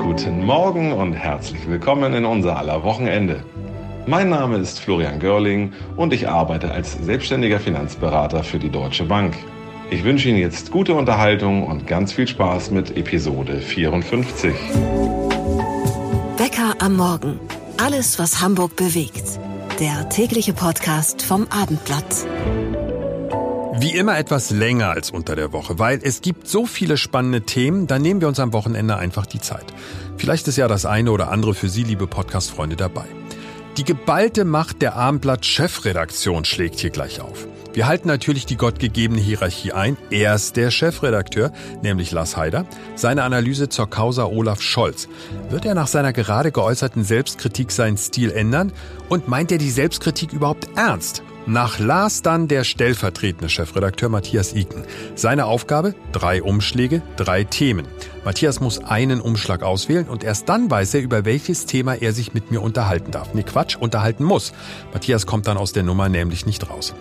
Guten Morgen und herzlich willkommen in unser aller Wochenende. Mein Name ist Florian Görling und ich arbeite als selbstständiger Finanzberater für die Deutsche Bank. Ich wünsche Ihnen jetzt gute Unterhaltung und ganz viel Spaß mit Episode 54. Wecker am Morgen. Alles, was Hamburg bewegt. Der tägliche Podcast vom Abendblatt. Wie immer etwas länger als unter der Woche, weil es gibt so viele spannende Themen, dann nehmen wir uns am Wochenende einfach die Zeit. Vielleicht ist ja das eine oder andere für Sie, liebe Podcast-Freunde, dabei. Die geballte Macht der Abendblatt-Chefredaktion schlägt hier gleich auf. Wir halten natürlich die gottgegebene Hierarchie ein. Erst der Chefredakteur, nämlich Lars Haider, seine Analyse zur Causa Olaf Scholz. Wird er nach seiner gerade geäußerten Selbstkritik seinen Stil ändern? Und meint er die Selbstkritik überhaupt ernst? Nach Lars dann der stellvertretende Chefredakteur Matthias Iken. Seine Aufgabe? Drei Umschläge, drei Themen. Matthias muss einen Umschlag auswählen und erst dann weiß er, über welches Thema er sich mit mir unterhalten darf. Nee, Quatsch, unterhalten muss. Matthias kommt dann aus der Nummer nämlich nicht raus.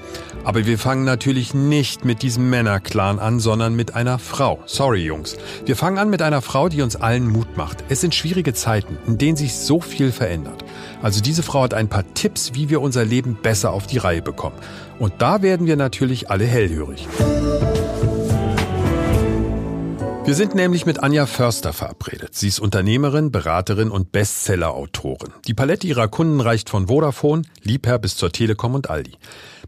Aber wir fangen natürlich nicht mit diesem Männerclan an, sondern mit einer Frau. Sorry, Jungs. Wir fangen an mit einer Frau, die uns allen Mut macht. Es sind schwierige Zeiten, in denen sich so viel verändert. Also diese Frau hat ein paar Tipps, wie wir unser Leben besser auf die Reihe bekommen. Und da werden wir natürlich alle hellhörig. Wir sind nämlich mit Anja Förster verabredet. Sie ist Unternehmerin, Beraterin und Bestseller-Autorin. Die Palette ihrer Kunden reicht von Vodafone, Liebherr bis zur Telekom und Aldi.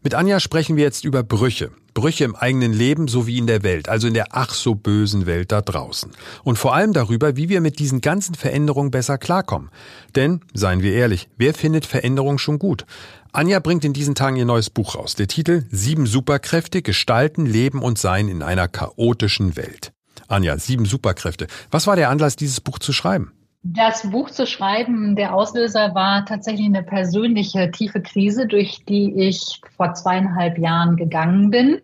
Mit Anja sprechen wir jetzt über Brüche. Brüche im eigenen Leben sowie in der Welt, also in der ach so bösen Welt da draußen. Und vor allem darüber, wie wir mit diesen ganzen Veränderungen besser klarkommen. Denn, seien wir ehrlich, wer findet Veränderungen schon gut? Anja bringt in diesen Tagen ihr neues Buch raus. Der Titel Sieben Superkräfte, Gestalten, Leben und Sein in einer chaotischen Welt. Anja, sieben Superkräfte. Was war der Anlass, dieses Buch zu schreiben? Das Buch zu schreiben, der Auslöser war tatsächlich eine persönliche tiefe Krise, durch die ich vor zweieinhalb Jahren gegangen bin.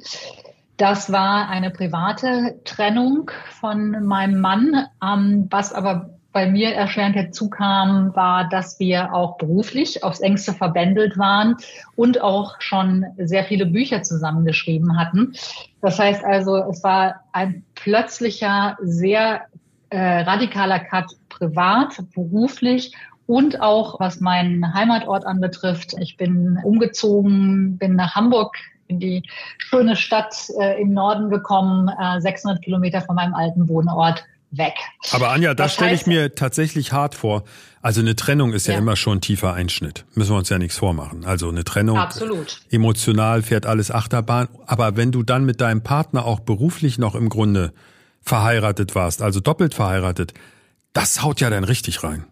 Das war eine private Trennung von meinem Mann, ähm, was aber bei mir erschwerend hinzukam, war, dass wir auch beruflich aufs engste verbändelt waren und auch schon sehr viele Bücher zusammengeschrieben hatten. Das heißt also, es war ein plötzlicher, sehr äh, radikaler Cut privat, beruflich und auch was meinen Heimatort anbetrifft. Ich bin umgezogen, bin nach Hamburg in die schöne Stadt äh, im Norden gekommen, äh, 600 Kilometer von meinem alten Wohnort weg. Aber Anja, das, das stelle ich mir tatsächlich hart vor. Also eine Trennung ist ja, ja, immer schon ein tiefer Einschnitt. Müssen wir uns ja nichts vormachen. Also eine Trennung. Absolut. Emotional fährt alles Achterbahn. Aber wenn du dann mit deinem Partner auch beruflich noch im Grunde verheiratet warst, also doppelt verheiratet, das haut ja dann richtig rein.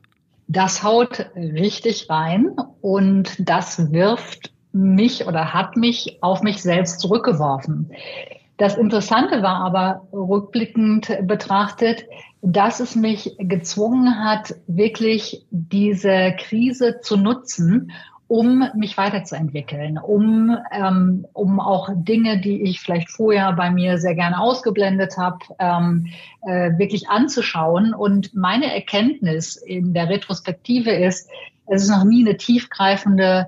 Das haut richtig rein und das wirft mich oder hat mich auf mich selbst zurückgeworfen. Das Interessante war aber rückblickend betrachtet, dass es mich gezwungen hat, wirklich diese Krise zu nutzen um mich weiterzuentwickeln, um, ähm, um auch Dinge, die ich vielleicht vorher bei mir sehr gerne ausgeblendet habe, ähm, äh, wirklich anzuschauen. Und meine Erkenntnis in der Retrospektive ist, es ist noch nie eine tiefgreifende,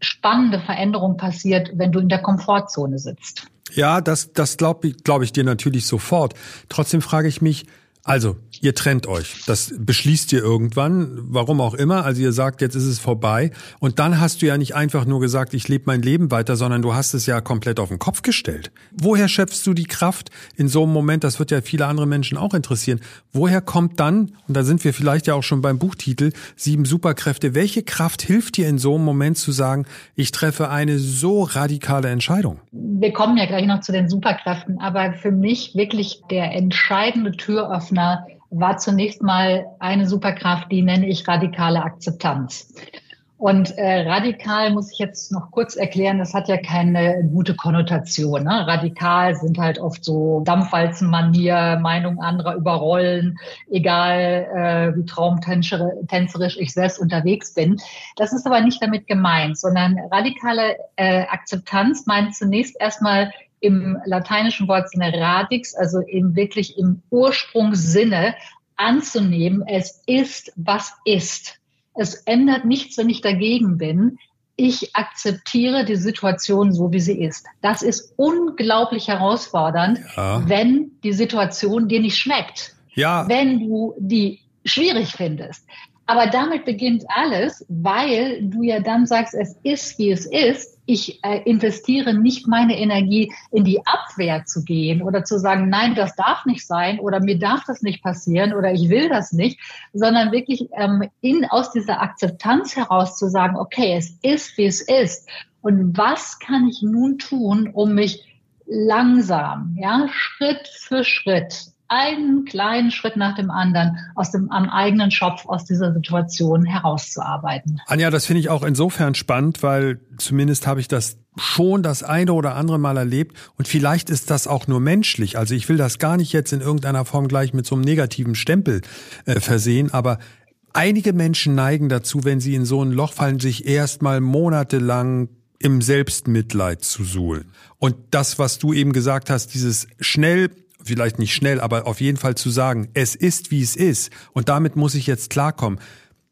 spannende Veränderung passiert, wenn du in der Komfortzone sitzt. Ja, das, das glaube glaub ich dir natürlich sofort. Trotzdem frage ich mich, also, ihr trennt euch. Das beschließt ihr irgendwann, warum auch immer. Also ihr sagt, jetzt ist es vorbei. Und dann hast du ja nicht einfach nur gesagt, ich lebe mein Leben weiter, sondern du hast es ja komplett auf den Kopf gestellt. Woher schöpfst du die Kraft in so einem Moment? Das wird ja viele andere Menschen auch interessieren. Woher kommt dann, und da sind wir vielleicht ja auch schon beim Buchtitel, sieben Superkräfte, welche Kraft hilft dir in so einem Moment zu sagen, ich treffe eine so radikale Entscheidung? Wir kommen ja gleich noch zu den Superkräften, aber für mich wirklich der entscheidende Türöffner war zunächst mal eine Superkraft, die nenne ich radikale Akzeptanz. Und äh, radikal muss ich jetzt noch kurz erklären, das hat ja keine gute Konnotation. Ne? Radikal sind halt oft so Dampfwalzenmanier, Meinung anderer überrollen, egal äh, wie traumtänzerisch ich selbst unterwegs bin. Das ist aber nicht damit gemeint, sondern radikale äh, Akzeptanz meint zunächst erstmal im lateinischen Wort Sinne radix, also im wirklich im Ursprungssinne anzunehmen, es ist, was ist. Es ändert nichts, wenn ich dagegen bin. Ich akzeptiere die Situation so, wie sie ist. Das ist unglaublich herausfordernd, ja. wenn die Situation dir nicht schmeckt. ja. wenn du die schwierig findest. Aber damit beginnt alles, weil du ja dann sagst, es ist, wie es ist. Ich äh, investiere nicht meine Energie in die Abwehr zu gehen oder zu sagen, nein, das darf nicht sein oder mir darf das nicht passieren oder ich will das nicht, sondern wirklich ähm, in, aus dieser Akzeptanz heraus zu sagen, okay, es ist, wie es ist. Und was kann ich nun tun, um mich langsam, ja, Schritt für Schritt einen kleinen Schritt nach dem anderen aus dem am eigenen Schopf aus dieser Situation herauszuarbeiten. Anja, das finde ich auch insofern spannend, weil zumindest habe ich das schon das eine oder andere Mal erlebt und vielleicht ist das auch nur menschlich. Also ich will das gar nicht jetzt in irgendeiner Form gleich mit so einem negativen Stempel äh, versehen, aber einige Menschen neigen dazu, wenn sie in so ein Loch fallen, sich erstmal monatelang im Selbstmitleid zu suhlen. Und das, was du eben gesagt hast, dieses schnell vielleicht nicht schnell, aber auf jeden Fall zu sagen, es ist, wie es ist und damit muss ich jetzt klarkommen.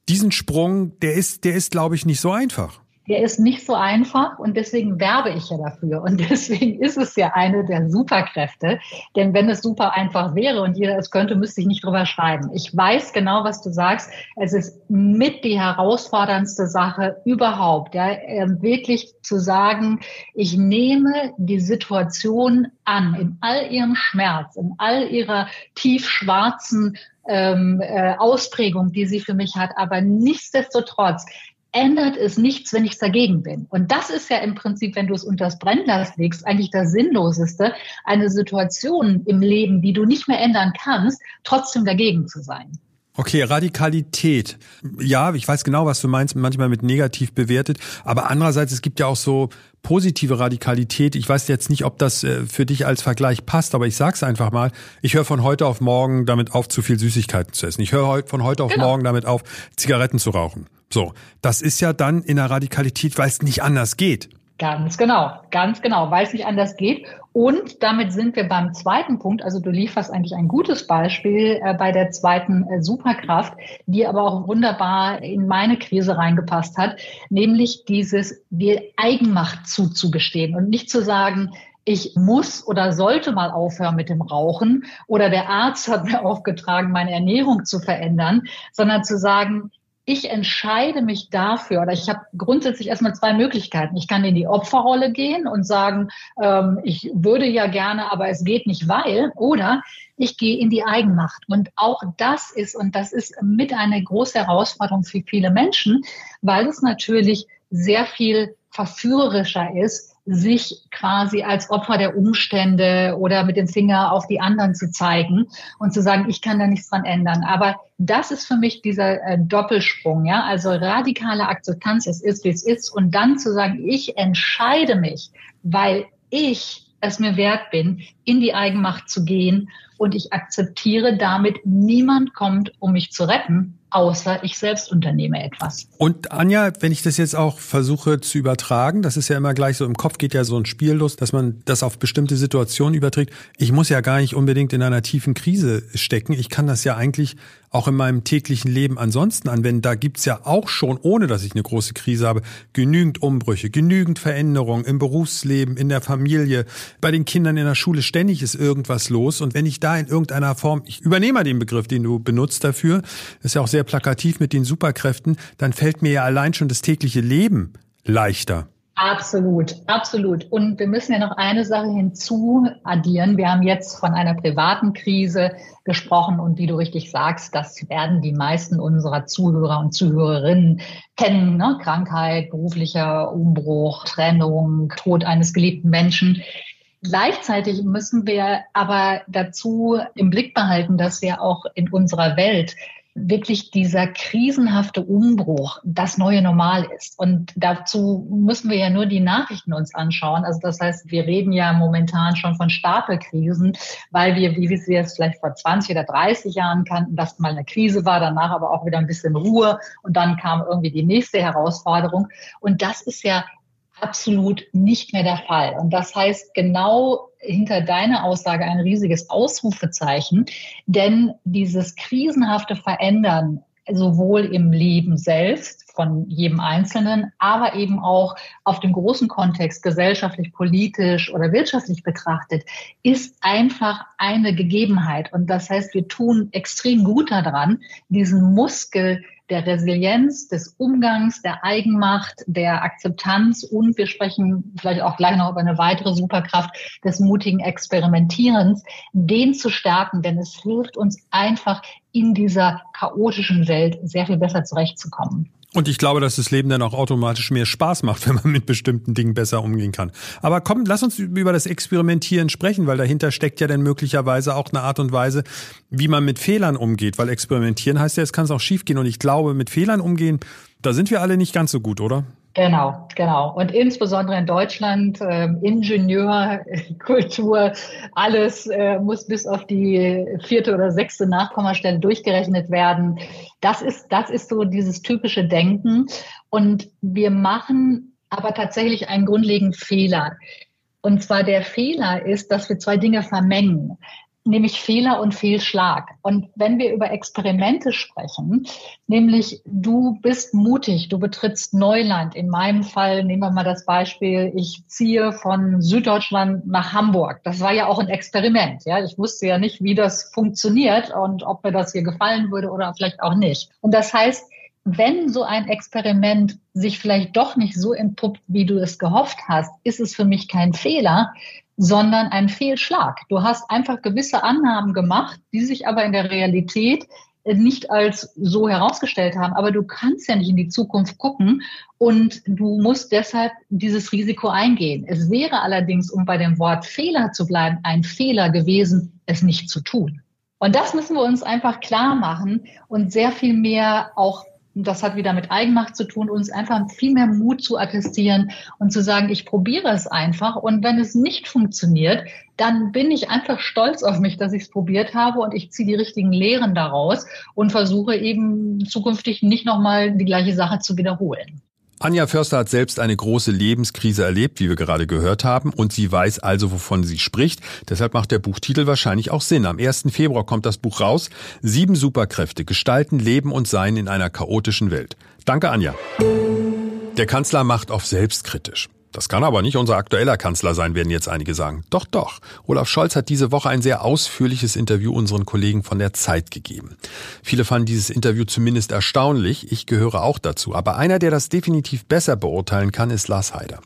Diesen Sprung, der ist, der ist, glaube ich, nicht so einfach der ist nicht so einfach und deswegen werbe ich ja dafür. Und deswegen ist es ja eine der Superkräfte. Denn wenn es super einfach wäre und jeder es könnte, müsste ich nicht drüber schreiben. Ich weiß genau, was du sagst. Es ist mit die herausforderndste Sache überhaupt, ja, ähm, wirklich zu sagen, ich nehme die Situation an, in all ihrem Schmerz, in all ihrer tiefschwarzen ähm, äh, Ausprägung, die sie für mich hat. Aber nichtsdestotrotz ändert es nichts, wenn ich dagegen bin. Und das ist ja im Prinzip, wenn du es unter das Brennglas legst, eigentlich das Sinnloseste, eine Situation im Leben, die du nicht mehr ändern kannst, trotzdem dagegen zu sein. Okay, Radikalität. Ja, ich weiß genau, was du meinst, manchmal mit negativ bewertet. Aber andererseits, es gibt ja auch so positive Radikalität. Ich weiß jetzt nicht, ob das äh, für dich als Vergleich passt, aber ich sag's einfach mal. Ich höre von heute auf morgen damit auf, zu viel Süßigkeiten zu essen. Ich höre von heute auf genau. morgen damit auf, Zigaretten zu rauchen. So, das ist ja dann in der Radikalität, weil es nicht anders geht. Ganz genau, ganz genau, weil es nicht anders geht. Und damit sind wir beim zweiten Punkt. Also du lieferst eigentlich ein gutes Beispiel äh, bei der zweiten äh, Superkraft, die aber auch wunderbar in meine Krise reingepasst hat, nämlich dieses, dir Eigenmacht zuzugestehen und nicht zu sagen, ich muss oder sollte mal aufhören mit dem Rauchen oder der Arzt hat mir aufgetragen, meine Ernährung zu verändern, sondern zu sagen, ich entscheide mich dafür, oder ich habe grundsätzlich erstmal zwei Möglichkeiten. Ich kann in die Opferrolle gehen und sagen, ähm, ich würde ja gerne, aber es geht nicht, weil, oder ich gehe in die Eigenmacht. Und auch das ist, und das ist mit eine große Herausforderung für viele Menschen, weil es natürlich sehr viel verführerischer ist, sich quasi als Opfer der Umstände oder mit dem Finger auf die anderen zu zeigen und zu sagen, ich kann da nichts dran ändern. Aber das ist für mich dieser äh, Doppelsprung, ja, also radikale Akzeptanz, es ist, wie es ist, und dann zu sagen, ich entscheide mich, weil ich es mir wert bin, in die Eigenmacht zu gehen. Und ich akzeptiere damit, niemand kommt, um mich zu retten, außer ich selbst unternehme etwas. Und Anja, wenn ich das jetzt auch versuche zu übertragen, das ist ja immer gleich so, im Kopf geht ja so ein Spiel los, dass man das auf bestimmte Situationen überträgt. Ich muss ja gar nicht unbedingt in einer tiefen Krise stecken. Ich kann das ja eigentlich auch in meinem täglichen Leben ansonsten anwenden. Da gibt's ja auch schon, ohne dass ich eine große Krise habe, genügend Umbrüche, genügend Veränderungen im Berufsleben, in der Familie, bei den Kindern in der Schule. Ständig ist irgendwas los. Und wenn ich da in irgendeiner Form, ich übernehme den Begriff, den du benutzt dafür, ist ja auch sehr plakativ mit den Superkräften, dann fällt mir ja allein schon das tägliche Leben leichter. Absolut, absolut. Und wir müssen ja noch eine Sache hinzu addieren. Wir haben jetzt von einer privaten Krise gesprochen und wie du richtig sagst, das werden die meisten unserer Zuhörer und Zuhörerinnen kennen. Ne? Krankheit, beruflicher Umbruch, Trennung, Tod eines geliebten Menschen. Gleichzeitig müssen wir aber dazu im Blick behalten, dass wir auch in unserer Welt wirklich dieser krisenhafte Umbruch das neue Normal ist. Und dazu müssen wir ja nur die Nachrichten uns anschauen. Also das heißt, wir reden ja momentan schon von Stapelkrisen, weil wir, wie wir es vielleicht vor 20 oder 30 Jahren kannten, dass mal eine Krise war, danach aber auch wieder ein bisschen Ruhe und dann kam irgendwie die nächste Herausforderung. Und das ist ja absolut nicht mehr der Fall. Und das heißt genau hinter deiner Aussage ein riesiges Ausrufezeichen, denn dieses krisenhafte Verändern sowohl im Leben selbst, von jedem Einzelnen, aber eben auch auf dem großen Kontext gesellschaftlich, politisch oder wirtschaftlich betrachtet, ist einfach eine Gegebenheit. Und das heißt, wir tun extrem gut daran, diesen Muskel der Resilienz, des Umgangs, der Eigenmacht, der Akzeptanz und wir sprechen vielleicht auch gleich noch über eine weitere Superkraft des mutigen Experimentierens, den zu stärken, denn es hilft uns einfach in dieser chaotischen Welt sehr viel besser zurechtzukommen. Und ich glaube, dass das Leben dann auch automatisch mehr Spaß macht, wenn man mit bestimmten Dingen besser umgehen kann. Aber komm, lass uns über das Experimentieren sprechen, weil dahinter steckt ja dann möglicherweise auch eine Art und Weise, wie man mit Fehlern umgeht. Weil Experimentieren heißt ja, es kann es auch schiefgehen. Und ich glaube, mit Fehlern umgehen, da sind wir alle nicht ganz so gut, oder? Genau, genau. Und insbesondere in Deutschland, äh, Ingenieurkultur, alles äh, muss bis auf die vierte oder sechste Nachkommastelle durchgerechnet werden. Das ist, das ist so dieses typische Denken. Und wir machen aber tatsächlich einen grundlegenden Fehler. Und zwar der Fehler ist, dass wir zwei Dinge vermengen nämlich Fehler und Fehlschlag. Und wenn wir über Experimente sprechen, nämlich du bist mutig, du betrittst Neuland. In meinem Fall nehmen wir mal das Beispiel, ich ziehe von Süddeutschland nach Hamburg. Das war ja auch ein Experiment. Ja, ich wusste ja nicht, wie das funktioniert und ob mir das hier gefallen würde oder vielleicht auch nicht. Und das heißt, wenn so ein Experiment sich vielleicht doch nicht so entpuppt, wie du es gehofft hast, ist es für mich kein Fehler, sondern ein Fehlschlag. Du hast einfach gewisse Annahmen gemacht, die sich aber in der Realität nicht als so herausgestellt haben. Aber du kannst ja nicht in die Zukunft gucken und du musst deshalb dieses Risiko eingehen. Es wäre allerdings, um bei dem Wort Fehler zu bleiben, ein Fehler gewesen, es nicht zu tun. Und das müssen wir uns einfach klar machen und sehr viel mehr auch das hat wieder mit Eigenmacht zu tun, uns einfach viel mehr Mut zu attestieren und zu sagen, ich probiere es einfach. Und wenn es nicht funktioniert, dann bin ich einfach stolz auf mich, dass ich es probiert habe und ich ziehe die richtigen Lehren daraus und versuche eben zukünftig nicht nochmal die gleiche Sache zu wiederholen. Anja Förster hat selbst eine große Lebenskrise erlebt, wie wir gerade gehört haben, und sie weiß also, wovon sie spricht. Deshalb macht der Buchtitel wahrscheinlich auch Sinn. Am 1. Februar kommt das Buch raus. Sieben Superkräfte gestalten Leben und Sein in einer chaotischen Welt. Danke, Anja. Der Kanzler macht auf selbstkritisch. Das kann aber nicht unser aktueller Kanzler sein, werden jetzt einige sagen. Doch, doch. Olaf Scholz hat diese Woche ein sehr ausführliches Interview unseren Kollegen von der Zeit gegeben. Viele fanden dieses Interview zumindest erstaunlich. Ich gehöre auch dazu. Aber einer, der das definitiv besser beurteilen kann, ist Lars Heider.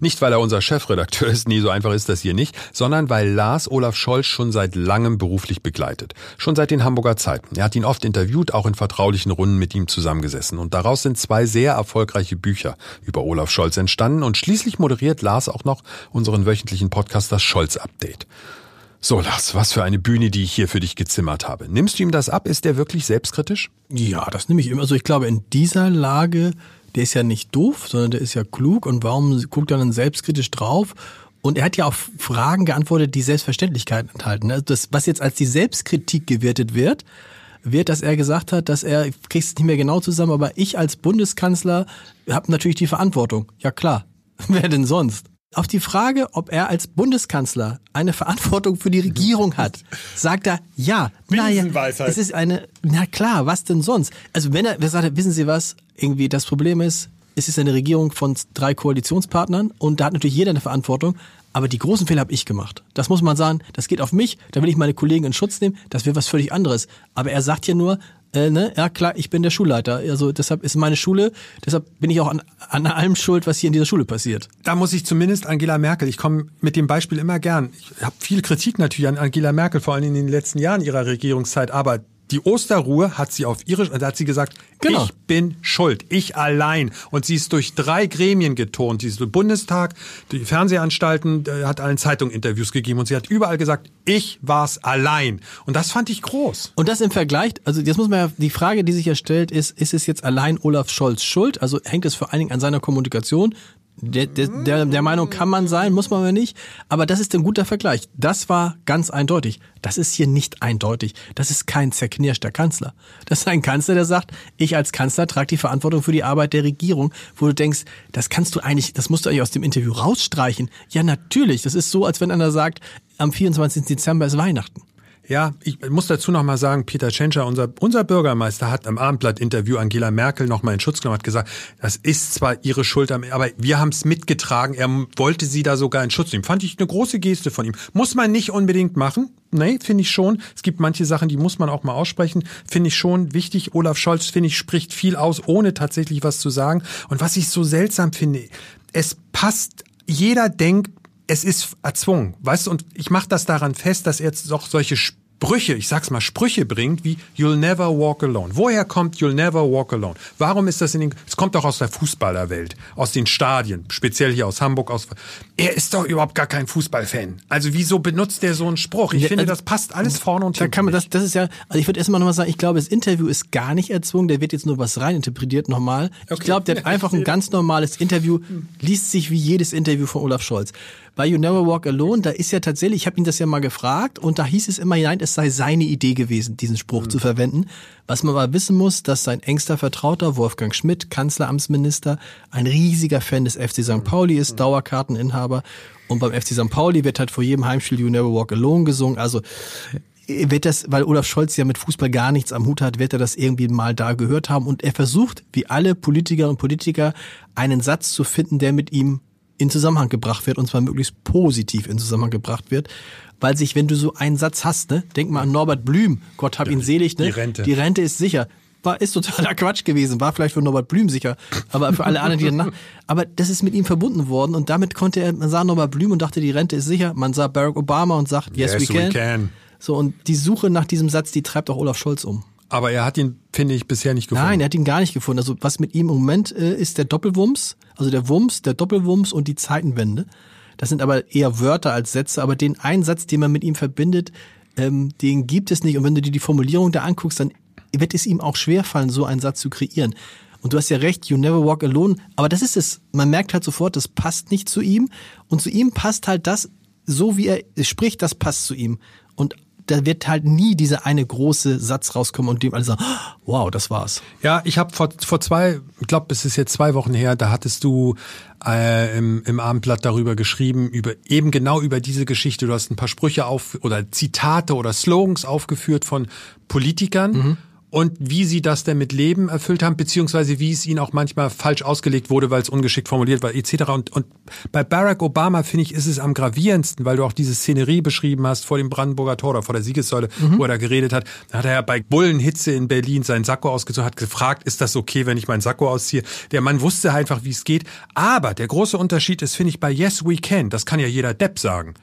Nicht, weil er unser Chefredakteur ist, nie so einfach ist das hier nicht, sondern weil Lars Olaf Scholz schon seit langem beruflich begleitet. Schon seit den Hamburger Zeiten. Er hat ihn oft interviewt, auch in vertraulichen Runden mit ihm zusammengesessen. Und daraus sind zwei sehr erfolgreiche Bücher über Olaf Scholz entstanden und schließlich Schließlich moderiert Lars auch noch unseren wöchentlichen Podcast Das Scholz-Update. So, Lars, was für eine Bühne, die ich hier für dich gezimmert habe. Nimmst du ihm das ab? Ist der wirklich selbstkritisch? Ja, das nehme ich immer. Also ich glaube, in dieser Lage, der ist ja nicht doof, sondern der ist ja klug. Und warum guckt er dann selbstkritisch drauf? Und er hat ja auf Fragen geantwortet, die Selbstverständlichkeiten enthalten. Also das, was jetzt als die Selbstkritik gewertet wird, wird, dass er gesagt hat, dass er, ich krieg's nicht mehr genau zusammen, aber ich als Bundeskanzler habe natürlich die Verantwortung. Ja klar, Wer denn sonst? Auf die Frage, ob er als Bundeskanzler eine Verantwortung für die Regierung hat, sagt er ja. Naja, es ist eine, na klar, was denn sonst? Also wenn er, wer sagt, wissen Sie was? Irgendwie das Problem ist, es ist eine Regierung von drei Koalitionspartnern und da hat natürlich jeder eine Verantwortung. Aber die großen Fehler habe ich gemacht. Das muss man sagen, das geht auf mich, da will ich meine Kollegen in Schutz nehmen, das wäre was völlig anderes. Aber er sagt hier nur, äh, ne? Ja klar, ich bin der Schulleiter. Also deshalb ist meine Schule, deshalb bin ich auch an, an allem schuld, was hier in dieser Schule passiert. Da muss ich zumindest Angela Merkel, ich komme mit dem Beispiel immer gern. Ich habe viel Kritik natürlich an Angela Merkel, vor allem in den letzten Jahren ihrer Regierungszeit, aber die Osterruhe hat sie auf ihre, da hat sie gesagt, genau. ich bin schuld, ich allein. Und sie ist durch drei Gremien geturnt. Sie ist durch Bundestag, die Fernsehanstalten, hat allen Zeitungen Interviews gegeben und sie hat überall gesagt, ich war's allein. Und das fand ich groß. Und das im Vergleich, also jetzt muss man ja, die Frage, die sich ja stellt, ist, ist es jetzt allein Olaf Scholz schuld? Also hängt es vor allen Dingen an seiner Kommunikation? Der, der, der, Meinung kann man sein, muss man aber nicht. Aber das ist ein guter Vergleich. Das war ganz eindeutig. Das ist hier nicht eindeutig. Das ist kein zerknirschter Kanzler. Das ist ein Kanzler, der sagt, ich als Kanzler trage die Verantwortung für die Arbeit der Regierung, wo du denkst, das kannst du eigentlich, das musst du eigentlich aus dem Interview rausstreichen. Ja, natürlich. Das ist so, als wenn einer sagt, am 24. Dezember ist Weihnachten. Ja, ich muss dazu noch mal sagen, Peter Tschentscher, unser, unser Bürgermeister, hat im Abendblatt-Interview Angela Merkel noch mal in Schutz genommen, hat gesagt, das ist zwar ihre Schuld, aber wir haben es mitgetragen. Er wollte sie da sogar in Schutz nehmen. Fand ich eine große Geste von ihm. Muss man nicht unbedingt machen. Nee, finde ich schon. Es gibt manche Sachen, die muss man auch mal aussprechen. Finde ich schon wichtig. Olaf Scholz, finde ich, spricht viel aus, ohne tatsächlich was zu sagen. Und was ich so seltsam finde, es passt, jeder denkt, es ist erzwungen, weißt du, und ich mache das daran fest, dass er jetzt doch solche Sprüche, ich sag's mal, Sprüche bringt wie You'll never walk alone. Woher kommt You'll never walk alone? Warum ist das in den, es kommt doch aus der Fußballerwelt, aus den Stadien, speziell hier aus Hamburg, aus, er ist doch überhaupt gar kein Fußballfan. Also wieso benutzt der so einen Spruch? Ich ja, finde, also, das passt alles vorne und hinten. Da kann man das, das ist ja, also ich würde erstmal nochmal sagen, ich glaube, das Interview ist gar nicht erzwungen, der wird jetzt nur was reininterpretiert nochmal. Okay. Ich glaube, der hat einfach ein ganz normales Interview, liest sich wie jedes Interview von Olaf Scholz bei You Never Walk Alone, da ist ja tatsächlich, ich habe ihn das ja mal gefragt und da hieß es immer hinein, es sei seine Idee gewesen, diesen Spruch mhm. zu verwenden. Was man aber wissen muss, dass sein engster Vertrauter Wolfgang Schmidt, Kanzleramtsminister, ein riesiger Fan des FC St. Pauli ist, mhm. Dauerkarteninhaber. Und beim FC St. Pauli wird halt vor jedem Heimspiel You Never Walk Alone gesungen. Also wird das, weil Olaf Scholz ja mit Fußball gar nichts am Hut hat, wird er das irgendwie mal da gehört haben. Und er versucht, wie alle Politikerinnen und Politiker, einen Satz zu finden, der mit ihm in Zusammenhang gebracht wird und zwar möglichst positiv in Zusammenhang gebracht wird. Weil sich, wenn du so einen Satz hast, ne, denk mal an Norbert Blüm, Gott hab ihn selig, ne? Die Rente. Die Rente ist sicher. War, ist totaler Quatsch gewesen, war vielleicht für Norbert Blüm sicher, aber für alle anderen, die danach, aber das ist mit ihm verbunden worden und damit konnte er, man sah Norbert Blüm und dachte, die Rente ist sicher, man sah Barack Obama und sagt, yes, yes we, can. we can. So, und die Suche nach diesem Satz, die treibt auch Olaf Scholz um. Aber er hat ihn, finde ich, bisher nicht gefunden. Nein, er hat ihn gar nicht gefunden. Also was mit ihm im Moment äh, ist der Doppelwumms, also der Wumms, der Doppelwumms und die Zeitenwende. Das sind aber eher Wörter als Sätze, aber den einen Satz, den man mit ihm verbindet, ähm, den gibt es nicht. Und wenn du dir die Formulierung da anguckst, dann wird es ihm auch schwerfallen, so einen Satz zu kreieren. Und du hast ja recht, you never walk alone. Aber das ist es. Man merkt halt sofort, das passt nicht zu ihm. Und zu ihm passt halt das, so wie er spricht, das passt zu ihm. Und da wird halt nie dieser eine große Satz rauskommen und dem alle sagen, wow, das war's. Ja, ich habe vor, vor zwei, ich glaube, es ist jetzt zwei Wochen her, da hattest du äh, im, im Abendblatt darüber geschrieben, über eben genau über diese Geschichte. Du hast ein paar Sprüche auf oder Zitate oder Slogans aufgeführt von Politikern. Mhm und wie sie das denn mit Leben erfüllt haben, beziehungsweise wie es ihnen auch manchmal falsch ausgelegt wurde, weil es ungeschickt formuliert war, etc. Und, und bei Barack Obama, finde ich, ist es am gravierendsten, weil du auch diese Szenerie beschrieben hast vor dem Brandenburger Tor oder vor der Siegessäule, mhm. wo er da geredet hat. Da hat er ja bei Bullenhitze in Berlin seinen Sakko ausgezogen, hat gefragt, ist das okay, wenn ich meinen Sakko ausziehe? Der Mann wusste einfach, wie es geht. Aber der große Unterschied ist, finde ich, bei Yes We Can, das kann ja jeder Depp sagen.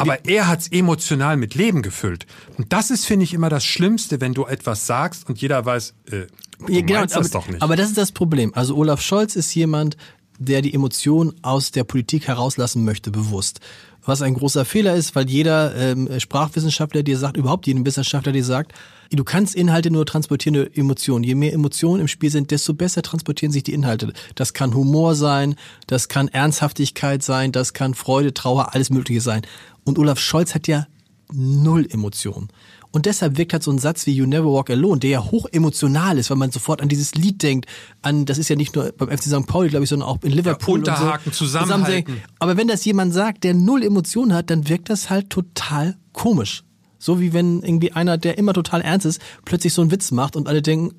Aber er hat's emotional mit Leben gefüllt. Und das ist, finde ich, immer das Schlimmste, wenn du etwas sagst und jeder weiß, äh, du ja, genau, das aber, doch nicht. Aber das ist das Problem. Also Olaf Scholz ist jemand, der die Emotionen aus der Politik herauslassen möchte, bewusst. Was ein großer Fehler ist, weil jeder ähm, Sprachwissenschaftler dir sagt, überhaupt jeden Wissenschaftler dir sagt, du kannst Inhalte nur transportieren, Emotionen. Je mehr Emotionen im Spiel sind, desto besser transportieren sich die Inhalte. Das kann Humor sein, das kann Ernsthaftigkeit sein, das kann Freude, Trauer, alles Mögliche sein. Und Olaf Scholz hat ja null Emotionen. Und deshalb wirkt halt so ein Satz wie You Never Walk Alone, der ja hoch emotional ist, weil man sofort an dieses Lied denkt, an, das ist ja nicht nur beim FC St. Pauli, glaube ich, sondern auch in Liverpool. Ja, Unterhaken, so, zusammenhalten. Aber wenn das jemand sagt, der null Emotionen hat, dann wirkt das halt total komisch. So wie wenn irgendwie einer, der immer total ernst ist, plötzlich so einen Witz macht und alle denken,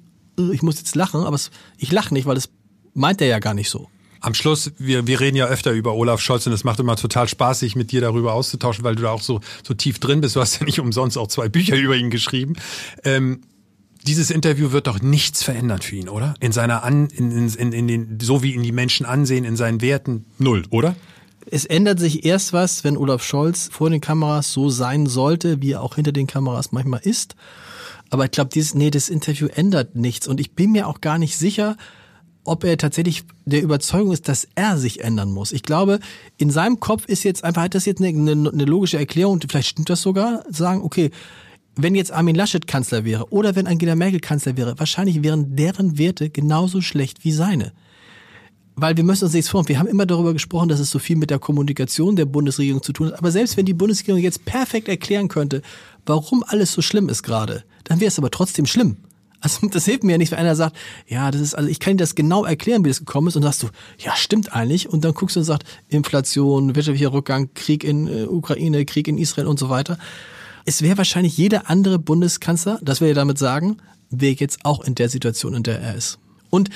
ich muss jetzt lachen, aber ich lache nicht, weil das meint er ja gar nicht so. Am Schluss, wir, wir reden ja öfter über Olaf Scholz und es macht immer total Spaß, sich mit dir darüber auszutauschen, weil du da auch so, so tief drin bist. Du hast ja nicht umsonst auch zwei Bücher über ihn geschrieben. Ähm, dieses Interview wird doch nichts verändern für ihn, oder? In seiner An, in, in, in den, so wie ihn die Menschen ansehen, in seinen Werten, null, oder? Es ändert sich erst was, wenn Olaf Scholz vor den Kameras so sein sollte, wie er auch hinter den Kameras manchmal ist. Aber ich glaube, dieses, nee, das Interview ändert nichts. Und ich bin mir auch gar nicht sicher, ob er tatsächlich der Überzeugung ist, dass er sich ändern muss. Ich glaube, in seinem Kopf ist jetzt einfach, hat das jetzt eine, eine, eine logische Erklärung, vielleicht stimmt das sogar, sagen, okay, wenn jetzt Armin Laschet Kanzler wäre oder wenn Angela Merkel Kanzler wäre, wahrscheinlich wären deren Werte genauso schlecht wie seine. Weil wir müssen uns nichts vor. Wir haben immer darüber gesprochen, dass es so viel mit der Kommunikation der Bundesregierung zu tun hat. Aber selbst wenn die Bundesregierung jetzt perfekt erklären könnte, warum alles so schlimm ist gerade, dann wäre es aber trotzdem schlimm. Also das hilft mir ja nicht, wenn einer sagt, ja, das ist, also ich kann dir das genau erklären, wie das gekommen ist und sagst du, ja, stimmt eigentlich. Und dann guckst du und sagst, Inflation, wirtschaftlicher Rückgang, Krieg in äh, Ukraine, Krieg in Israel und so weiter. Es wäre wahrscheinlich jeder andere Bundeskanzler, das wir ja damit sagen, wäre jetzt auch in der Situation, in der er ist. Und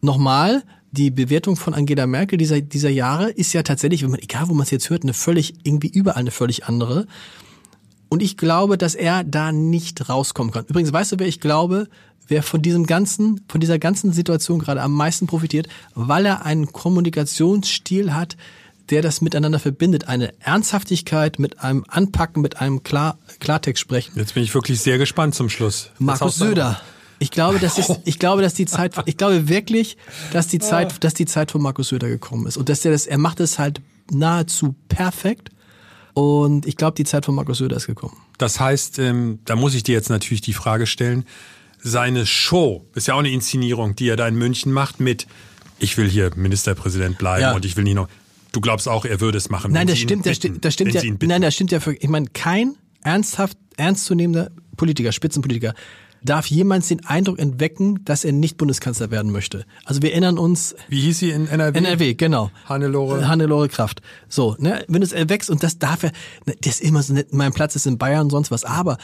nochmal, die Bewertung von Angela Merkel dieser, dieser Jahre ist ja tatsächlich, wenn man, egal wo man es jetzt hört, eine völlig, irgendwie überall eine völlig andere. Und ich glaube, dass er da nicht rauskommen kann. Übrigens, weißt du, wer ich glaube, wer von diesem ganzen, von dieser ganzen Situation gerade am meisten profitiert, weil er einen Kommunikationsstil hat, der das miteinander verbindet. Eine Ernsthaftigkeit mit einem Anpacken, mit einem Klar, Klartext sprechen. Jetzt bin ich wirklich sehr gespannt zum Schluss. Markus Söder. Ich glaube, das ist, ich glaube, dass die Zeit, ich glaube wirklich, dass die Zeit, dass die Zeit von Markus Söder gekommen ist und dass er das, er macht es halt nahezu perfekt. Und ich glaube, die Zeit von Markus Söder ist gekommen. Das heißt, ähm, da muss ich dir jetzt natürlich die Frage stellen, seine Show, ist ja auch eine Inszenierung, die er da in München macht mit, ich will hier Ministerpräsident bleiben Ja. und ich will nicht noch, du glaubst auch, er würde es machen. Nein, das stimmt, das stimmt, das stimmt ja. Nein, das stimmt ja für, ich meine, kein ernsthaft, ernstzunehmender Politiker, Spitzenpolitiker, darf jemals den Eindruck entwecken, dass er nicht Bundeskanzler werden möchte. Also wir erinnern uns, Wie hieß sie in NRW? NRW, genau. Hannelore. Hannelore Kraft. So, ne, wenn es erwächst und das darf er, ne, das ist immer so nett, mein Platz ist in Bayern und sonst was. Aber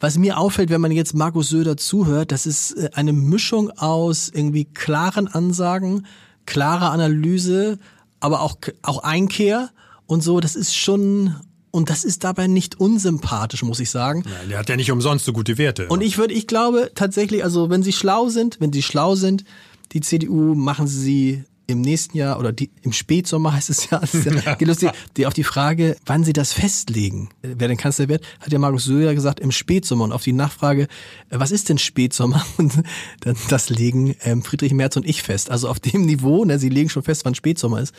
was mir auffällt, wenn man jetzt Markus Söder zuhört, das ist äh, eine Mischung aus irgendwie klaren Ansagen, klarer Analyse, aber auch, auch Einkehr und so. Das ist schon, und das ist dabei nicht unsympathisch, muss ich sagen. Nein, der hat ja nicht umsonst so gute Werte. Und ich würde, ich glaube tatsächlich, also wenn sie schlau sind, wenn sie schlau sind, die CDU machen sie im nächsten Jahr oder die, im Spätsommer heißt es ja, ist ja lustig, die, auf die Frage, wann sie das festlegen, äh, wer denn Kanzler wird, hat ja Markus Söder gesagt, im Spätsommer. Und auf die Nachfrage, äh, was ist denn Spätsommer? Und dann, das legen ähm, Friedrich Merz und ich fest. Also auf dem Niveau, ne, sie legen schon fest, wann Spätsommer ist.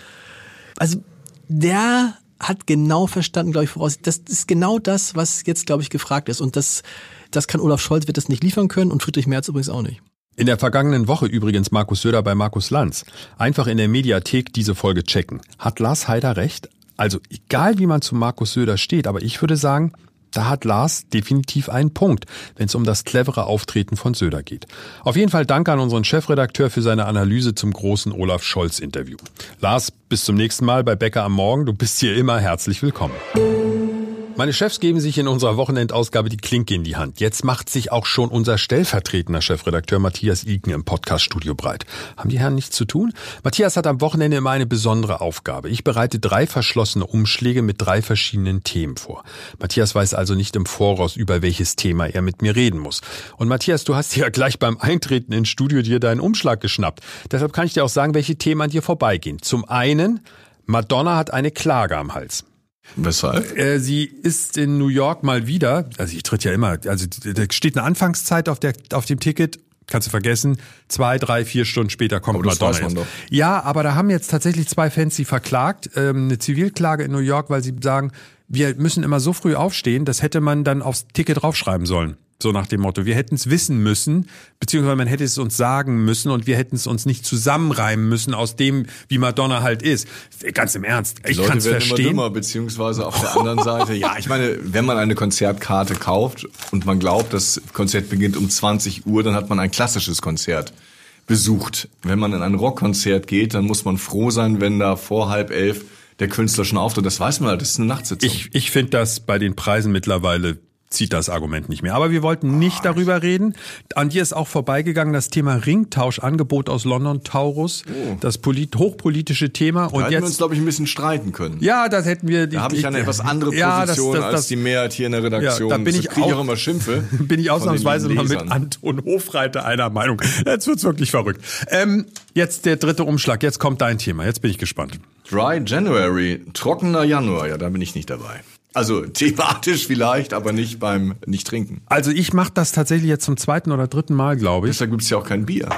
Also der hat genau verstanden, glaube ich, voraus. Das ist genau das, was jetzt, glaube ich, gefragt ist. Und das, das kann Olaf Scholz wird das nicht liefern können und Friedrich Merz übrigens auch nicht. In der vergangenen Woche übrigens Markus Söder bei Markus Lanz. Einfach in der Mediathek diese Folge checken. Hat Lars Heider recht? Also egal wie man zu Markus Söder steht, aber ich würde sagen, da hat Lars definitiv einen Punkt, wenn es um das clevere Auftreten von Söder geht. Auf jeden Fall danke an unseren Chefredakteur für seine Analyse zum großen Olaf Scholz Interview. Lars, bis zum nächsten Mal bei Bäcker am Morgen. Du bist hier immer herzlich willkommen. Meine Chefs geben sich in unserer Wochenendausgabe die Klinke in die Hand. Jetzt macht sich auch schon unser stellvertretender Chefredakteur Matthias Iken im Podcaststudio breit. Haben die Herren nichts zu tun? Matthias hat am Wochenende immer eine besondere Aufgabe. Ich bereite drei verschlossene Umschläge mit drei verschiedenen Themen vor. Matthias weiß also nicht im Voraus, über welches Thema er mit mir reden muss. Und Matthias, du hast ja gleich beim Eintreten ins Studio dir deinen Umschlag geschnappt. Deshalb kann ich dir auch sagen, welche Themen an dir vorbeigehen. Zum einen, Madonna hat eine Klage am Hals. Weshalb? Äh, sie ist in New York mal wieder, also ich tritt ja immer, also da steht eine Anfangszeit auf, der, auf dem Ticket, kannst du vergessen, zwei, drei, vier Stunden später kommt Aber das Madonna weiß man doch. Ja, aber da haben jetzt tatsächlich zwei Fans sie verklagt, ähm, eine Zivilklage in New York, weil sie sagen, wir müssen immer so früh aufstehen, das hätte man dann aufs Ticket draufschreiben sollen. So nach dem Motto, wir hätten es wissen müssen, beziehungsweise man hätte es uns sagen müssen und wir hätten es uns nicht zusammenreimen müssen aus dem, wie Madonna halt ist. Ganz im Ernst, ich kann es werden immer verstehen. dümmer, beziehungsweise auf der anderen Seite, ja, ich meine, wenn man eine Konzertkarte kauft und man glaubt, das Konzert beginnt um 20 Uhr, dann hat man ein klassisches Konzert besucht. Wenn man in ein Rockkonzert geht, dann muss man froh sein, wenn da vor halb elf der Künstler schon auftritt. Das weiß man halt, das ist eine Nachtsitzung. Ich, ich finde das bei den Preisen mittlerweile zieht das Argument nicht mehr. Aber wir wollten nicht darüber reden. An dir ist auch vorbeigegangen das Thema Ringtauschangebot aus London, Taurus. Das polit hochpolitische Thema. da Und hätten wir uns, jetzt, glaube ich, ein bisschen streiten können. ja, das hätten wir. Da habe ich eine etwas andere Ja, das- Position das- als das- die Mehrheit hier in der Redaktion. Ja, da bin ich kriege ich auch- auch immer Schimpfe. bin ich ausnahmsweise mal mit. Anton Hofreiter einer Meinung. Jetzt wird's wirklich verrückt. Ähm, jetzt der dritte Umschlag. Jetzt kommt dein Thema. Jetzt bin ich gespannt. Dry January, trockener Januar, ja, da bin ich nicht dabei. Also thematisch vielleicht, aber nicht beim Nicht-Trinken. Also ich mache das tatsächlich jetzt zum zweiten oder dritten Mal, glaube ich. Deshalb gibt's ja auch kein Bier.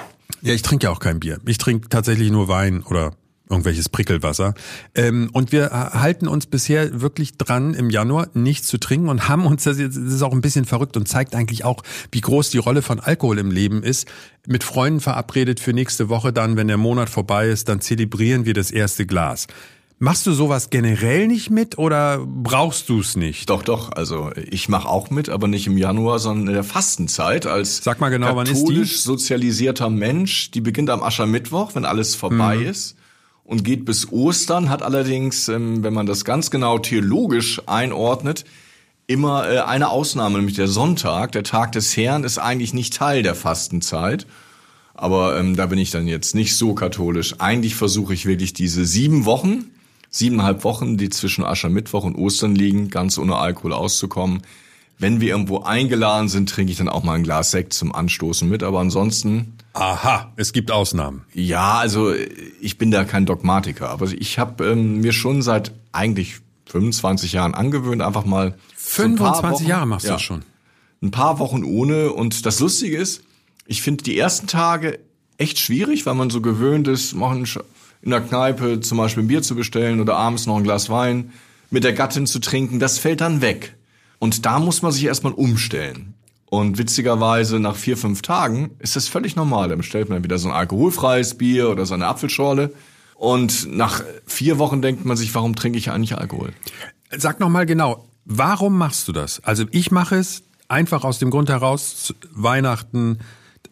Ja, ich trinke ja auch kein Bier. Ich trinke tatsächlich nur Wein oder irgendwelches Prickelwasser. Ähm, und wir halten uns bisher wirklich dran, im Januar nichts zu trinken und haben uns, das ist das ist auch ein bisschen verrückt und zeigt eigentlich auch, wie groß die Rolle von Alkohol im Leben ist, mit Freunden verabredet für nächste Woche dann, wenn der Monat vorbei ist, dann zelebrieren wir das erste Glas. Machst du sowas generell nicht mit oder brauchst du es nicht? Doch, doch. Also ich mache auch mit, aber nicht im Januar, sondern in der Fastenzeit als Sag mal genau, katholisch sozialisierter Mensch. Die beginnt am Aschermittwoch, wenn alles vorbei Mhm. ist und geht bis Ostern. Hat allerdings, ähm, wenn man das ganz genau theologisch einordnet, immer äh, eine Ausnahme, nämlich der Sonntag, der Tag des Herrn, ist eigentlich nicht Teil der Fastenzeit. Aber ähm, da bin ich dann jetzt nicht so katholisch. Eigentlich versuche ich wirklich diese sieben Wochen, siebeneinhalb Wochen, die zwischen Aschermittwoch und Ostern liegen, ganz ohne Alkohol auszukommen. Wenn wir irgendwo eingeladen sind, trinke ich dann auch mal ein Glas Sekt zum Anstoßen mit. Aber ansonsten. Aha, es gibt Ausnahmen. Ja, also ich bin da kein Dogmatiker. Aber ich habe ähm, mir schon seit eigentlich 25 Jahren angewöhnt, einfach mal. 25 so Jahre machst du ja, das schon. Ein paar Wochen ohne. Und das Lustige ist, ich finde die ersten Tage echt schwierig, weil man so gewöhnt ist, in der Kneipe zum Beispiel ein Bier zu bestellen oder abends noch ein Glas Wein mit der Gattin zu trinken. Das fällt dann weg. Und da muss man sich erstmal umstellen. Und witzigerweise nach vier, fünf Tagen ist das völlig normal. Dann bestellt man wieder so ein alkoholfreies Bier oder so eine Apfelschorle. Und nach vier Wochen denkt man sich, warum trinke ich eigentlich Alkohol? Sag noch mal genau, warum machst du das? Also ich mache es einfach aus dem Grund heraus, Weihnachten,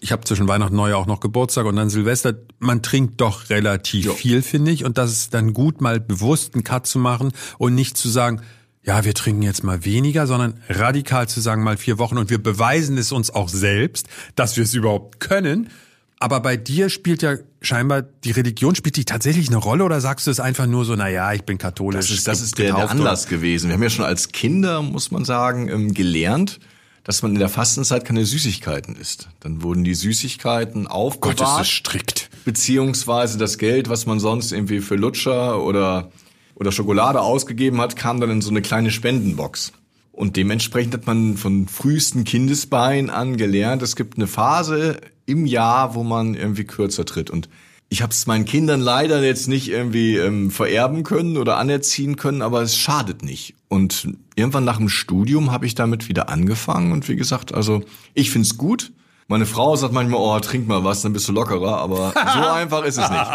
ich habe zwischen Weihnachten und Neujahr auch noch Geburtstag und dann Silvester. Man trinkt doch relativ jo. viel, finde ich. Und das ist dann gut, mal bewusst einen Cut zu machen und nicht zu sagen, ja, wir trinken jetzt mal weniger, sondern radikal zu sagen, mal vier Wochen. Und wir beweisen es uns auch selbst, dass wir es überhaupt können. Aber bei dir spielt ja scheinbar die Religion, spielt die tatsächlich eine Rolle oder sagst du es einfach nur so, na ja, ich bin katholisch? Das ist, das ist der, der Anlass gewesen. Wir haben ja schon als Kinder, muss man sagen, ähm, gelernt, dass man in der Fastenzeit keine Süßigkeiten isst. Dann wurden die Süßigkeiten aufbewahrt. Gott, ist das strikt. Beziehungsweise das Geld, was man sonst irgendwie für Lutscher oder, oder Schokolade ausgegeben hat, kam dann in so eine kleine Spendenbox. Und dementsprechend hat man von frühesten Kindesbeinen an gelernt, es gibt eine Phase im Jahr, wo man irgendwie kürzer tritt. Und ich habe es meinen Kindern leider jetzt nicht irgendwie ähm, vererben können oder anerziehen können, aber es schadet nicht. Und irgendwann nach dem Studium habe ich damit wieder angefangen und wie gesagt, also ich find's gut. Meine Frau sagt manchmal, oh, trink mal was, dann bist du lockerer, aber so einfach ist es nicht.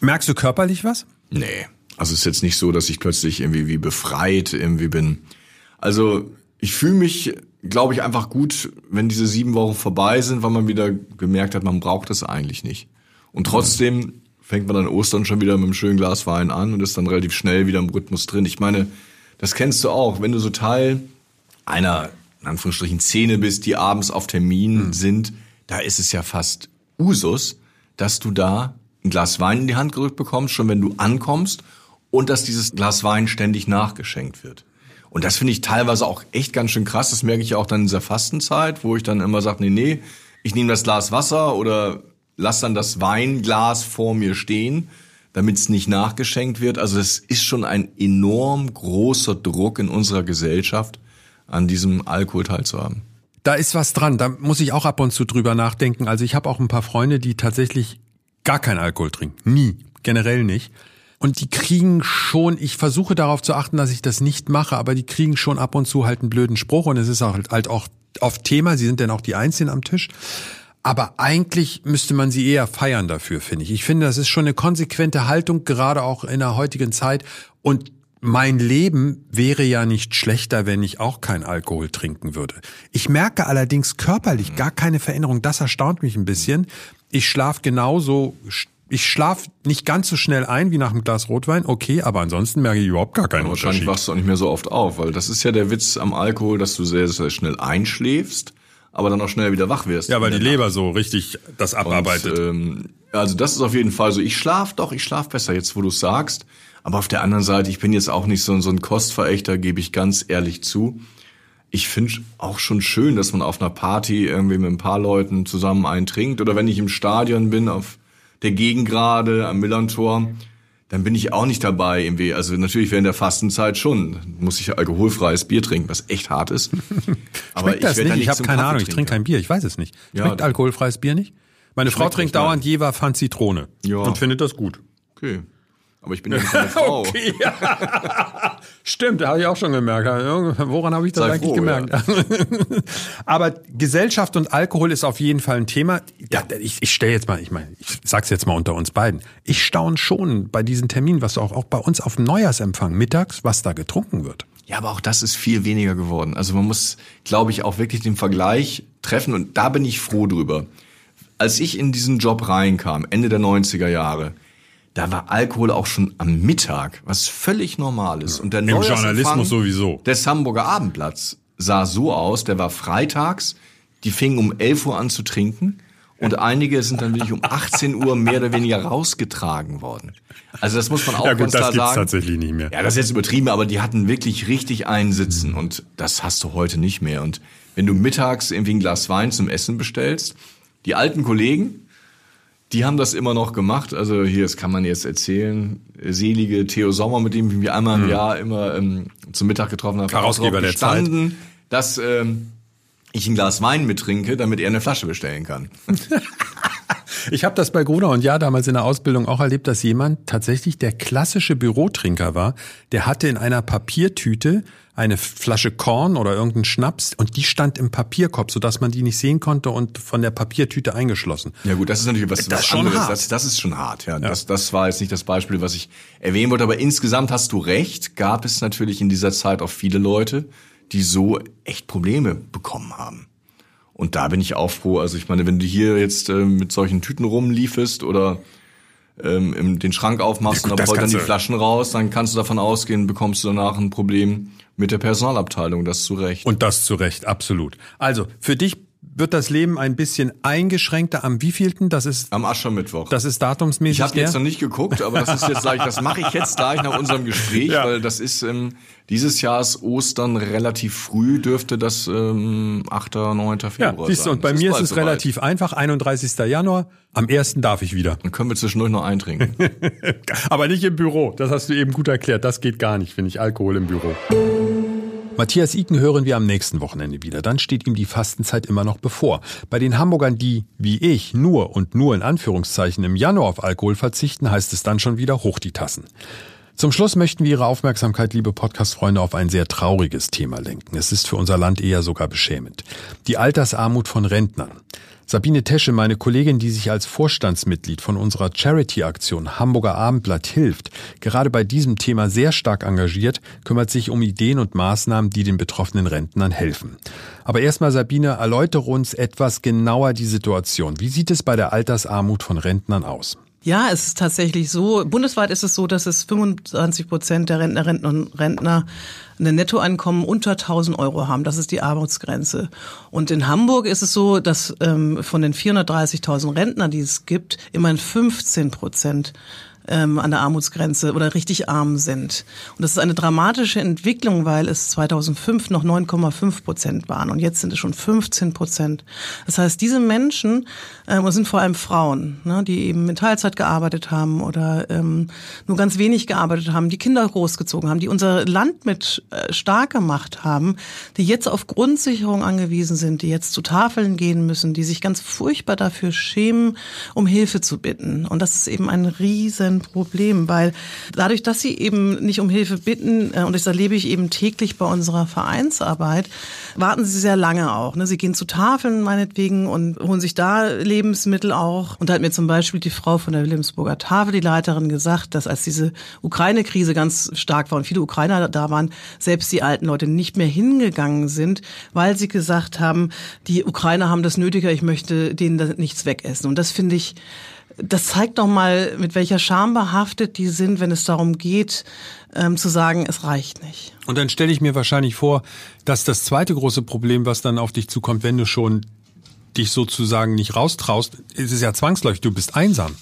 Merkst du körperlich was? Nee. Also es ist jetzt nicht so, dass ich plötzlich irgendwie wie befreit irgendwie bin. Also ich fühle mich, glaube ich, einfach gut, wenn diese sieben Wochen vorbei sind, weil man wieder gemerkt hat, man braucht das eigentlich nicht. Und trotzdem fängt man dann Ostern schon wieder mit einem schönen Glas Wein an und ist dann relativ schnell wieder im Rhythmus drin. Ich meine, das kennst du auch, wenn du so Teil einer, in Anführungsstrichen, Szene bist, die abends auf Termin mhm. sind, da ist es ja fast Usus, dass du da ein Glas Wein in die Hand gerückt bekommst, schon wenn du ankommst und dass dieses Glas Wein ständig nachgeschenkt wird. Und das finde ich teilweise auch echt ganz schön krass. Das merke ich auch dann in dieser Fastenzeit, wo ich dann immer sage, nee, nee, ich nehme das Glas Wasser oder lass dann das Weinglas vor mir stehen, damit es nicht nachgeschenkt wird. Also es ist schon ein enorm großer Druck in unserer Gesellschaft, an diesem Alkohol teilzuhaben. Da ist was dran. Da muss ich auch ab und zu drüber nachdenken. Also ich habe auch ein paar Freunde, die tatsächlich gar keinen Alkohol trinken. Nie. Generell nicht. Und die kriegen schon, ich versuche darauf zu achten, dass ich das nicht mache, aber die kriegen schon ab und zu halt einen blöden Spruch und es ist halt, halt auch auf Thema, sie sind denn auch die Einzigen am Tisch. Aber eigentlich müsste man sie eher feiern dafür, finde ich. Ich finde, das ist schon eine konsequente Haltung, gerade auch in der heutigen Zeit. Und mein Leben wäre ja nicht schlechter, wenn ich auch kein Alkohol trinken würde. Ich merke allerdings körperlich gar keine Veränderung. Das erstaunt mich ein bisschen. Ich schlafe genauso, ich schlafe nicht ganz so schnell ein wie nach einem Glas Rotwein, okay, aber ansonsten merke ich überhaupt gar keinen Wahrscheinlich Unterschied. wachst du auch nicht mehr so oft auf, weil das ist ja der Witz am Alkohol, dass du sehr, sehr schnell einschläfst aber dann auch schnell wieder wach wirst. Ja, weil die Leber so richtig das abarbeitet. Und, ähm, also das ist auf jeden Fall so. Ich schlaf doch, ich schlaf besser jetzt, wo du sagst. Aber auf der anderen Seite, ich bin jetzt auch nicht so, so ein Kostverächter, gebe ich ganz ehrlich zu. Ich finde auch schon schön, dass man auf einer Party irgendwie mit ein paar Leuten zusammen eintrinkt. Oder wenn ich im Stadion bin, auf der Gegengrade, am Millantor, dann bin ich auch nicht dabei irgendwie. Also natürlich während der Fastenzeit schon. Muss ich alkoholfreies Bier trinken, was echt hart ist. Aber Schmeckt das ich nicht? Ich habe keine Ahnung, ich trinke kein Bier, ich weiß es nicht. Schmeckt ja, alkoholfreies Bier nicht? Meine Frau trinkt dauernd Jever Pfand Zitrone ja. und findet das gut. Okay. Aber ich bin ja nicht eine Frau. okay. Stimmt, da habe ich auch schon gemerkt. Woran habe ich das Sei eigentlich froh, gemerkt? Ja. Aber Gesellschaft und Alkohol ist auf jeden Fall ein Thema. Ja, ich, ich stelle jetzt mal, ich meine, ich sag's jetzt mal unter uns beiden. Ich staune schon bei diesen Terminen, was auch, auch bei uns auf dem Neujahrsempfang mittags, was da getrunken wird. Ja, aber auch das ist viel weniger geworden. Also man muss, glaube ich, auch wirklich den Vergleich treffen und da bin ich froh drüber. Als ich in diesen Job reinkam, Ende der 90er Jahre, da war Alkohol auch schon am Mittag, was völlig normal ist. Und der Im Journalismus sowieso. Des Hamburger Abendblatts sah so aus, der war freitags, die fingen um 11 Uhr an zu trinken und einige sind dann wirklich um 18 Uhr mehr oder weniger rausgetragen worden. Also das muss man auch Ja gut, ganz das klar gibt's sagen. tatsächlich nicht mehr. Ja, das ist jetzt übertrieben, aber die hatten wirklich richtig einen Sitzen und das hast du heute nicht mehr. Und wenn du mittags irgendwie ein Glas Wein zum Essen bestellst, die alten Kollegen, die haben das immer noch gemacht. Also hier, das kann man jetzt erzählen. Selige Theo Sommer, mit dem wir einmal im Jahr immer ähm, zum Mittag getroffen auch Herausgeber der bestanden, dass ähm, ich ein Glas Wein mittrinke, damit er eine Flasche bestellen kann. Ich habe das bei Gruner und Ja damals in der Ausbildung auch erlebt, dass jemand tatsächlich der klassische Bürotrinker war. Der hatte in einer Papiertüte eine Flasche Korn oder irgendeinen Schnaps und die stand im Papierkorb, sodass man die nicht sehen konnte und von der Papiertüte eingeschlossen. Ja gut, das ist natürlich was, Das was ist schon anderes. hart. Das, das ist schon hart. Ja, Das, das war jetzt nicht das Beispiel, was ich erwähnen wollte. Aber insgesamt hast du recht. Gab es natürlich in dieser Zeit auch viele Leute, die so echt Probleme bekommen haben. Und da bin ich auch froh. Also ich meine, wenn du hier jetzt ähm, mit solchen Tüten rumliefest oder ähm, den Schrank aufmachst Ja, gut, und da dann die Flaschen raus, dann kannst du davon ausgehen, bekommst du danach ein Problem mit der Personalabteilung. Das zu Recht. Und das zu Recht, absolut. Also, für dich wird das Leben ein bisschen eingeschränkter am wievielten? Das ist, Am Aschermittwoch. das ist datumsmäßig Ich habe jetzt noch nicht geguckt, aber das ist jetzt gleich, das mache ich jetzt gleich nach unserem Gespräch, Ja. weil das ist ähm, dieses Jahr ist Ostern relativ früh, dürfte das ähm, 8., 9. ja, Februar siehst du, sein. und bei Das mir ist es soweit. relativ einfach, 31. Januar, am 1. darf ich wieder. Dann können wir zwischendurch noch eintrinken. Aber nicht im Büro. Das hast du eben gut erklärt. Das geht gar nicht, finde ich, Alkohol im Büro. Matthias Iken hören wir am nächsten Wochenende wieder. Dann steht ihm die Fastenzeit immer noch bevor. Bei den Hamburgern, die, wie ich, nur und nur in Anführungszeichen im Januar auf Alkohol verzichten, heißt es dann schon wieder hoch die Tassen. Zum Schluss möchten wir Ihre Aufmerksamkeit, liebe Podcast-Freunde, auf ein sehr trauriges Thema lenken. Es ist für unser Land eher sogar beschämend. Die Altersarmut von Rentnern. Sabine Tesche, meine Kollegin, die sich als Vorstandsmitglied von unserer Charity-Aktion Hamburger Abendblatt hilft, gerade bei diesem Thema sehr stark engagiert, kümmert sich um Ideen und Maßnahmen, die den betroffenen Rentnern helfen. Aber erstmal, Sabine, erläutere uns etwas genauer die Situation. Wie sieht es bei der Altersarmut von Rentnern aus? Ja, es ist tatsächlich so. Bundesweit ist es so, dass es 25 Prozent der Rentner, Rentnerinnen und Rentner ein Nettoeinkommen unter 1000 Euro haben. Das ist die Armutsgrenze. Und in Hamburg ist es so, dass ähm, von den 430.000 Rentnern, die es gibt, immerhin 15 Prozent ähm, an der Armutsgrenze oder richtig arm sind. Und das ist eine dramatische Entwicklung, weil es 2005 noch 9,5 Prozent waren und jetzt sind es schon 15 Prozent. Das heißt, diese Menschen, ähm, sind vor allem Frauen, ne, die eben in Teilzeit gearbeitet haben oder ähm, nur ganz wenig gearbeitet haben, die Kinder großgezogen haben, die unser Land mit äh, stark gemacht haben, die jetzt auf Grundsicherung angewiesen sind, die jetzt zu Tafeln gehen müssen, die sich ganz furchtbar dafür schämen, um Hilfe zu bitten. Und das ist eben ein riesen Problem, weil dadurch, dass sie eben nicht um Hilfe bitten, äh, und das erlebe ich eben täglich bei unserer Vereinsarbeit, warten sie sehr lange auch. Ne? Sie gehen zu Tafeln meinetwegen und holen sich da Lebensmittel auch. Und da hat mir zum Beispiel die Frau von der Wilhelmsburger Tafel, die Leiterin, gesagt, dass als diese Ukraine-Krise ganz stark war und viele Ukrainer da waren, selbst die alten Leute nicht mehr hingegangen sind, weil sie gesagt haben, die Ukrainer haben das nötiger, ich möchte denen nichts wegessen. Und das finde ich, das zeigt doch mal, mit welcher Scham behaftet die sind, wenn es darum geht, ähm, zu sagen, es reicht nicht. Und dann stelle ich mir wahrscheinlich vor, dass das zweite große Problem, was dann auf dich zukommt, wenn du schon dich sozusagen nicht raustraust, ist es ja zwangsläufig, du bist einsam.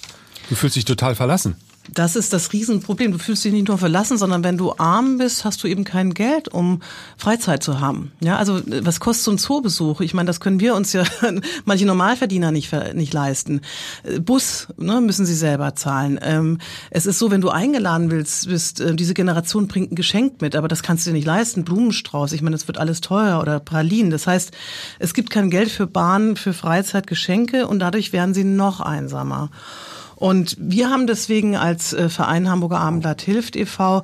Du fühlst dich total verlassen. Das ist das Riesenproblem. Du fühlst dich nicht nur verlassen, sondern wenn du arm bist, hast du eben kein Geld, um Freizeit zu haben. Ja, also was kostet so ein Zoobesuch? Ich meine, das können wir uns ja manche Normalverdiener nicht nicht leisten. Äh, Bus ne, müssen sie selber zahlen. Ähm, es ist so, wenn du eingeladen willst, bist äh, diese Generation bringt ein Geschenk mit, aber das kannst du dir nicht leisten. Blumenstrauß. Ich meine, das wird alles teuer oder Pralinen. Das heißt, es gibt kein Geld für Bahn, für Freizeit, Geschenke und dadurch werden sie noch einsamer. Und wir haben deswegen als äh, Verein Hamburger Abendblatt hilft e.V.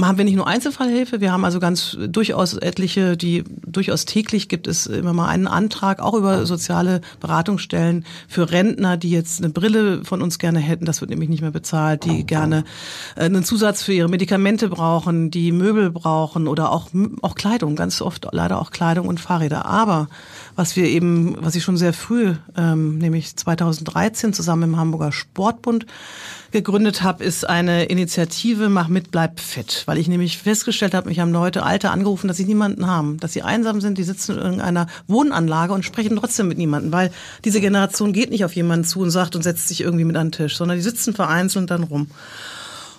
haben wir nicht nur Einzelfallhilfe, wir haben also ganz durchaus etliche, die durchaus täglich gibt es immer mal einen Antrag, auch über soziale Beratungsstellen für Rentner, die jetzt eine Brille von uns gerne hätten, das wird nämlich nicht mehr bezahlt, die gerne äh, einen Zusatz für ihre Medikamente brauchen, die Möbel brauchen oder auch, auch Kleidung, ganz oft leider auch Kleidung und Fahrräder. Aber was wir eben, was ich schon sehr früh, ähm, nämlich 2013 zusammen im Hamburger Sportbund gegründet habe, ist eine Initiative Mach mit, bleib fit. Weil ich nämlich festgestellt habe, mich haben Leute, Alte angerufen, dass sie niemanden haben, dass sie einsam sind, die sitzen in irgendeiner Wohnanlage und sprechen trotzdem mit niemandem, weil diese Generation geht nicht auf jemanden zu und sagt und setzt sich irgendwie mit an den Tisch, sondern die sitzen vereinzelt dann rum.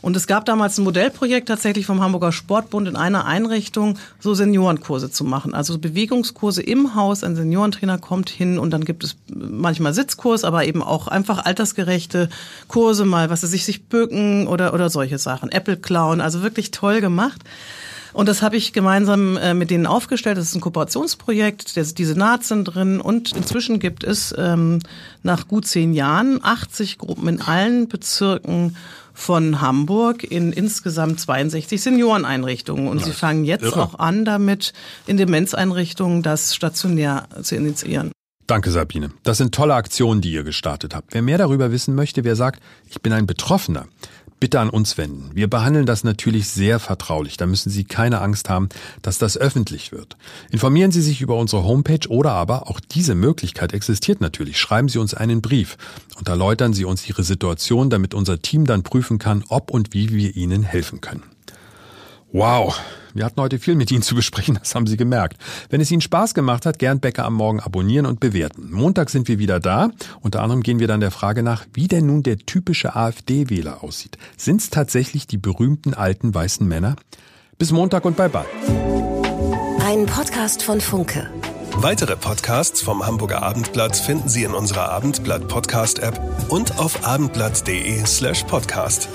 Und es gab damals ein Modellprojekt tatsächlich vom Hamburger Sportbund in einer Einrichtung, so Seniorenkurse zu machen. Also Bewegungskurse im Haus. Ein Seniorentrainer kommt hin und dann gibt es manchmal Sitzkurs, aber eben auch einfach altersgerechte Kurse, mal was sie sich, sich bücken oder, oder solche Sachen. Apple Clown, also wirklich toll gemacht. Und das habe ich gemeinsam äh, mit denen aufgestellt. Das ist ein Kooperationsprojekt. Die Senat sind drin. Und inzwischen gibt es ähm, nach gut zehn Jahren 80 Gruppen in allen Bezirken von Hamburg in insgesamt 62 Senioreneinrichtungen. Und ja, sie fangen jetzt irre. auch an, damit in Demenzeinrichtungen das stationär zu initiieren. Danke, Sabine. Das sind tolle Aktionen, die ihr gestartet habt. Wer mehr darüber wissen möchte, wer sagt, ich bin ein Betroffener, bitte an uns wenden. Wir behandeln das natürlich sehr vertraulich. Da müssen Sie keine Angst haben, dass das öffentlich wird. Informieren Sie sich über unsere Homepage oder aber, auch diese Möglichkeit existiert natürlich, schreiben Sie uns einen Brief und erläutern Sie uns Ihre Situation, damit unser Team dann prüfen kann, ob und wie wir Ihnen helfen können. Wow, wir hatten heute viel mit Ihnen zu besprechen, das haben Sie gemerkt. Wenn es Ihnen Spaß gemacht hat, gern Bäcker am Morgen abonnieren und bewerten. Montag sind wir wieder da. Unter anderem gehen wir dann der Frage nach, wie denn nun der typische AfD-Wähler aussieht. Sind es tatsächlich die berühmten alten weißen Männer? Bis Montag und bye bye. Ein Podcast von Funke. Weitere Podcasts vom Hamburger Abendblatt finden Sie in unserer Abendblatt Podcast App und auf abendblatt.de slash podcast.